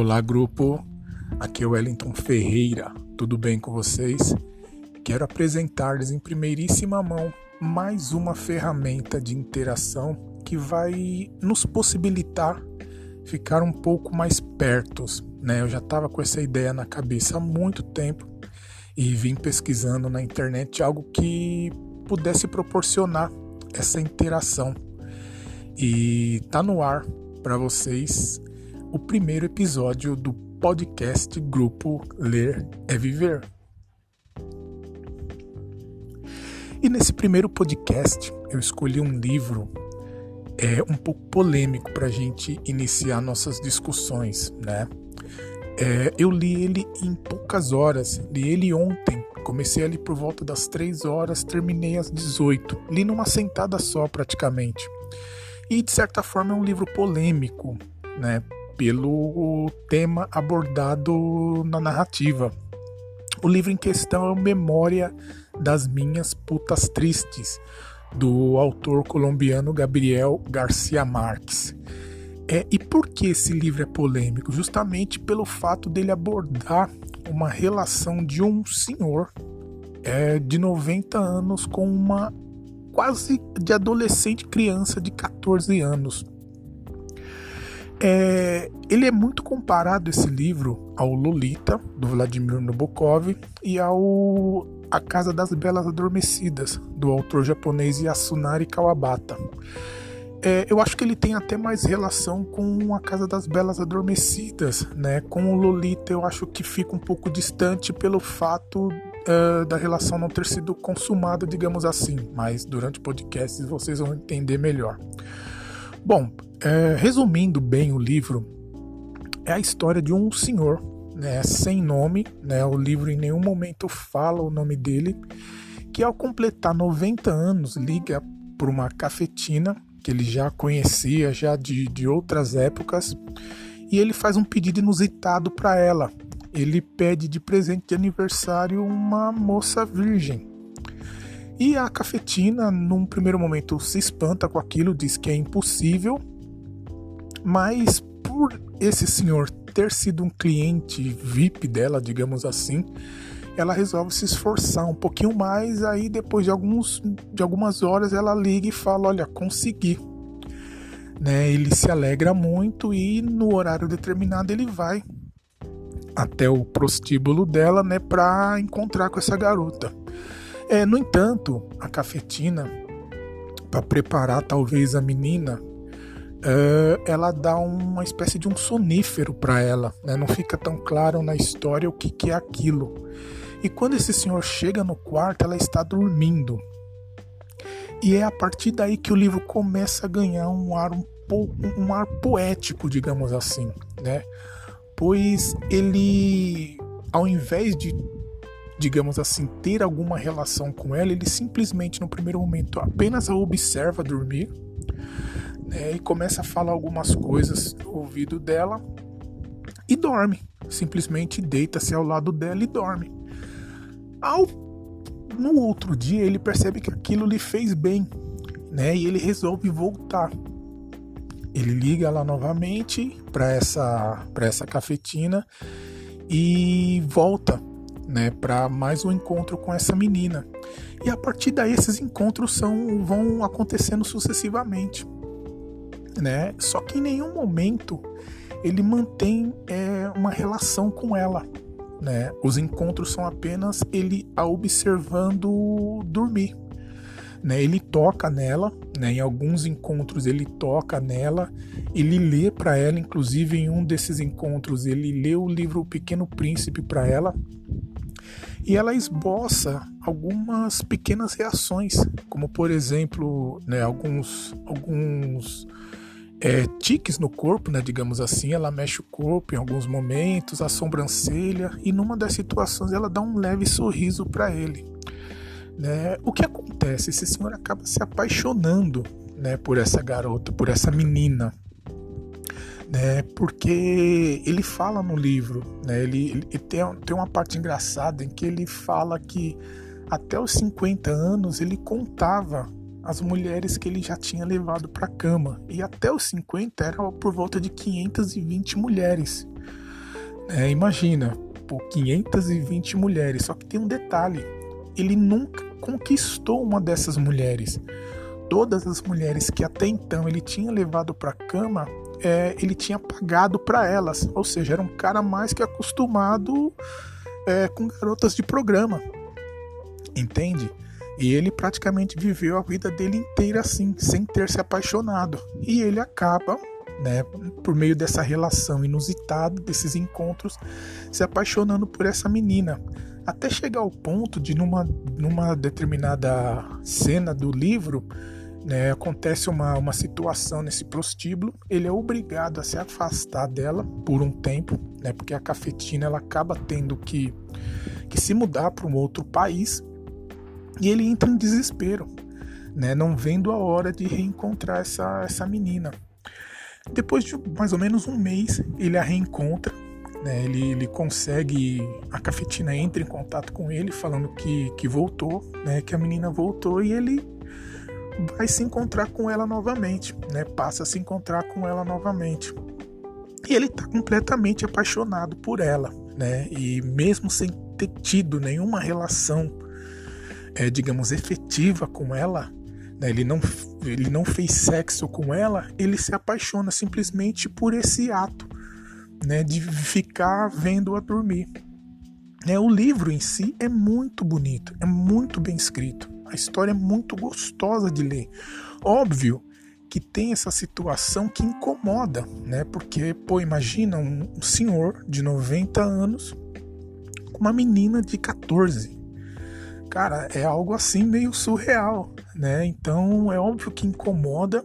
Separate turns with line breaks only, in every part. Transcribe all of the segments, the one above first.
Olá, grupo. Aqui é o Wellington Ferreira. Tudo bem com vocês? Quero apresentar-lhes em primeiríssima mão mais uma ferramenta de interação que vai nos possibilitar ficar um pouco mais pertos. Né? Eu já estava com essa ideia na cabeça há muito tempo e vim pesquisando na internet algo que pudesse proporcionar essa interação. E tá no ar para vocês o primeiro episódio do podcast Grupo Ler é Viver. E nesse primeiro podcast eu escolhi um livro é, um pouco polêmico para a gente iniciar nossas discussões, né? É, eu li ele em poucas horas, li ele ontem, comecei ali por volta das 3 horas, terminei às 18, li numa sentada só praticamente. E de certa forma é um livro polêmico, né? Pelo tema abordado na narrativa. O livro em questão é Memória das Minhas Putas Tristes, do autor colombiano Gabriel Garcia Marques. É, e por que esse livro é polêmico? Justamente pelo fato dele abordar uma relação de um senhor é, de 90 anos com uma quase de adolescente criança de 14 anos. É, ele é muito comparado esse livro ao Lolita do Vladimir Nabokov e ao A Casa das Belas Adormecidas do autor japonês Yasunari Kawabata. É, eu acho que ele tem até mais relação com A Casa das Belas Adormecidas, né? Com o Lolita eu acho que fica um pouco distante pelo fato uh, da relação não ter sido consumada, digamos assim. Mas durante o podcast vocês vão entender melhor. Bom, é, resumindo bem o livro, é a história de um senhor, né, sem nome, né, o livro em nenhum momento fala o nome dele, que ao completar 90 anos liga para uma cafetina que ele já conhecia já de, de outras épocas e ele faz um pedido inusitado para ela. Ele pede de presente de aniversário uma moça virgem. E a cafetina, num primeiro momento, se espanta com aquilo, diz que é impossível, mas por esse senhor ter sido um cliente VIP dela, digamos assim, ela resolve se esforçar um pouquinho mais. Aí depois de, alguns, de algumas horas ela liga e fala: Olha, consegui. Né, ele se alegra muito e no horário determinado ele vai até o prostíbulo dela né, para encontrar com essa garota. É, no entanto, a cafetina, para preparar talvez a menina Uh, ela dá uma espécie de um sonífero para ela, né? não fica tão claro na história o que, que é aquilo. E quando esse senhor chega no quarto, ela está dormindo. E é a partir daí que o livro começa a ganhar um ar um, po um ar poético, digamos assim, né? Pois ele, ao invés de, digamos assim, ter alguma relação com ela, ele simplesmente no primeiro momento apenas a observa dormir né, e começa a falar algumas coisas no ouvido dela e dorme. Simplesmente deita-se ao lado dela e dorme. Ao no outro dia ele percebe que aquilo lhe fez bem, né? E ele resolve voltar. Ele liga lá novamente para essa para essa cafetina e volta, né, para mais um encontro com essa menina. E a partir daí esses encontros são vão acontecendo sucessivamente né? Só que em nenhum momento ele mantém é, uma relação com ela, né? Os encontros são apenas ele a observando dormir, né? Ele toca nela, né? Em alguns encontros ele toca nela, ele lê para ela, inclusive em um desses encontros ele lê o livro O Pequeno Príncipe para ela. E ela esboça algumas pequenas reações, como por exemplo, né, alguns, alguns é, tiques no corpo, né, digamos assim, ela mexe o corpo em alguns momentos, a sobrancelha, e numa das situações ela dá um leve sorriso para ele. Né? O que acontece? Esse senhor acaba se apaixonando né, por essa garota, por essa menina. Né, porque ele fala no livro, né, ele, ele tem, tem uma parte engraçada em que ele fala que até os 50 anos ele contava as mulheres que ele já tinha levado para a cama, e até os 50 era por volta de 520 mulheres. É, imagina, por 520 mulheres. Só que tem um detalhe: ele nunca conquistou uma dessas mulheres. Todas as mulheres que até então ele tinha levado para a cama, é, ele tinha pagado para elas. Ou seja, era um cara mais que acostumado é, com garotas de programa. Entende? E ele praticamente viveu a vida dele inteira assim, sem ter se apaixonado. E ele acaba né, por meio dessa relação inusitada, desses encontros, se apaixonando por essa menina. Até chegar ao ponto de, numa, numa determinada cena do livro, né, acontece uma, uma situação nesse prostíbulo, ele é obrigado a se afastar dela por um tempo, né, porque a cafetina ela acaba tendo que, que se mudar para um outro país e ele entra em desespero, né, não vendo a hora de reencontrar essa, essa menina. Depois de mais ou menos um mês, ele a reencontra. Né? Ele, ele consegue. A cafetina entra em contato com ele, falando que, que voltou, né? que a menina voltou, e ele vai se encontrar com ela novamente, né? passa a se encontrar com ela novamente. E ele está completamente apaixonado por ela, né? E mesmo sem ter tido nenhuma relação, é, digamos, efetiva com ela, né, ele, não, ele não fez sexo com ela, ele se apaixona simplesmente por esse ato né, de ficar vendo-a dormir. Né, o livro em si é muito bonito, é muito bem escrito, a história é muito gostosa de ler. Óbvio que tem essa situação que incomoda, né? Porque, pô, imagina um senhor de 90 anos com uma menina de 14. Cara, é algo assim meio surreal, né? Então é óbvio que incomoda,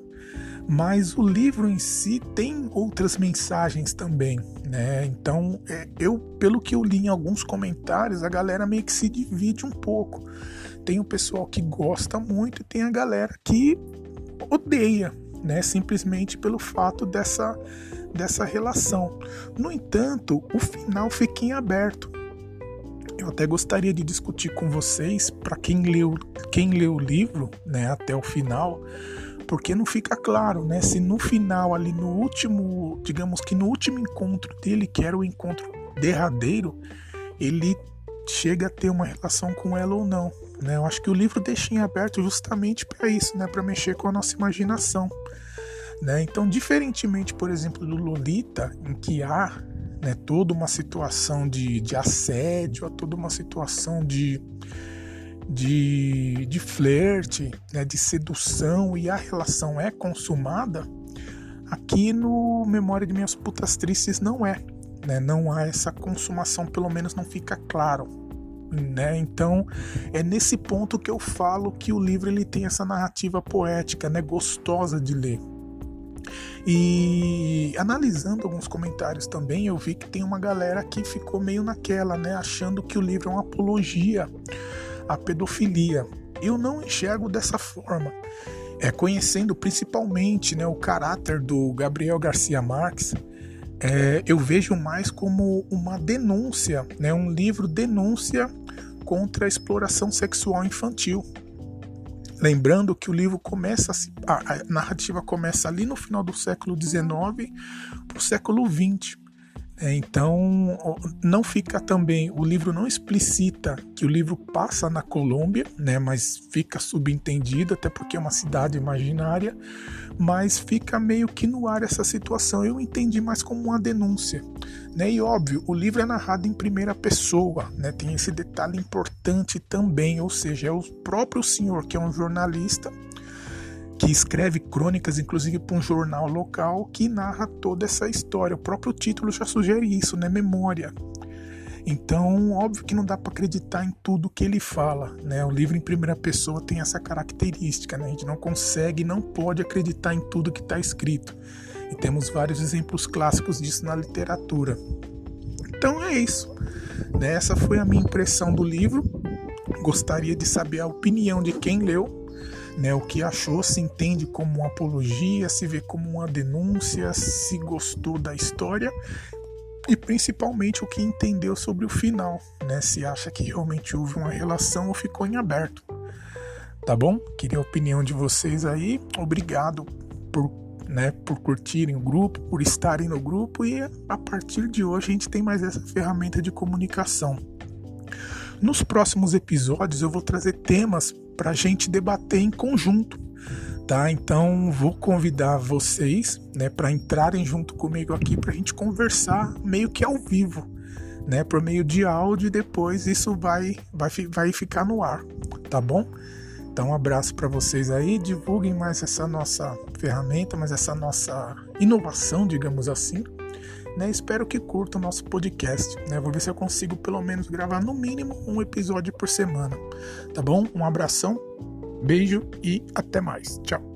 mas o livro em si tem outras mensagens também, né? Então é, eu, pelo que eu li em alguns comentários, a galera meio que se divide um pouco. Tem o pessoal que gosta muito e tem a galera que odeia, né? Simplesmente pelo fato dessa dessa relação. No entanto, o final fica em aberto. Eu até gostaria de discutir com vocês, para quem leu, quem leu o livro, né, até o final, porque não fica claro, né, se no final ali no último, digamos que no último encontro dele, que era o encontro derradeiro, ele chega a ter uma relação com ela ou não, né? Eu acho que o livro deixa em aberto justamente para isso, né, para mexer com a nossa imaginação. Né? Então, diferentemente, por exemplo, do Lolita, em que há né, toda uma situação de, de assédio, a toda uma situação de, de, de flerte, né, de sedução e a relação é consumada, aqui no Memória de Minhas Putas Tristes não é. Né, não há essa consumação, pelo menos não fica claro. Né? Então é nesse ponto que eu falo que o livro ele tem essa narrativa poética, né, gostosa de ler. E analisando alguns comentários também, eu vi que tem uma galera que ficou meio naquela, né, achando que o livro é uma apologia à pedofilia. Eu não enxergo dessa forma. É conhecendo principalmente, né, o caráter do Gabriel Garcia Marques, é, eu vejo mais como uma denúncia, né, um livro denúncia contra a exploração sexual infantil. Lembrando que o livro começa, a, a narrativa começa ali no final do século XIX o século XX. É, então, não fica também, o livro não explicita que o livro passa na Colômbia, né, mas fica subentendido, até porque é uma cidade imaginária, mas fica meio que no ar essa situação. Eu entendi mais como uma denúncia. Né? E óbvio, o livro é narrado em primeira pessoa, né? tem esse detalhe importante também, ou seja, é o próprio senhor, que é um jornalista, que escreve crônicas, inclusive para um jornal local, que narra toda essa história. O próprio título já sugere isso, né? Memória. Então, óbvio que não dá para acreditar em tudo que ele fala, né? O livro em primeira pessoa tem essa característica, né? A gente não consegue, não pode acreditar em tudo que está escrito. E temos vários exemplos clássicos disso na literatura. Então é isso. Né? Essa foi a minha impressão do livro. Gostaria de saber a opinião de quem leu né, o que achou, se entende como uma apologia, se vê como uma denúncia, se gostou da história e principalmente o que entendeu sobre o final, né, se acha que realmente houve uma relação ou ficou em aberto. Tá bom? Queria a opinião de vocês aí. Obrigado por né, por curtirem o grupo, por estarem no grupo e a partir de hoje a gente tem mais essa ferramenta de comunicação. Nos próximos episódios eu vou trazer temas para a gente debater em conjunto, tá? Então vou convidar vocês, né, para entrarem junto comigo aqui para a gente conversar meio que ao vivo, né, por meio de áudio e depois isso vai vai, vai ficar no ar, tá bom? Então, um abraço para vocês aí. Divulguem mais essa nossa ferramenta, mais essa nossa inovação, digamos assim. Né? Espero que curtam o nosso podcast. Né? Vou ver se eu consigo pelo menos gravar no mínimo um episódio por semana. Tá bom? Um abração, beijo e até mais. Tchau.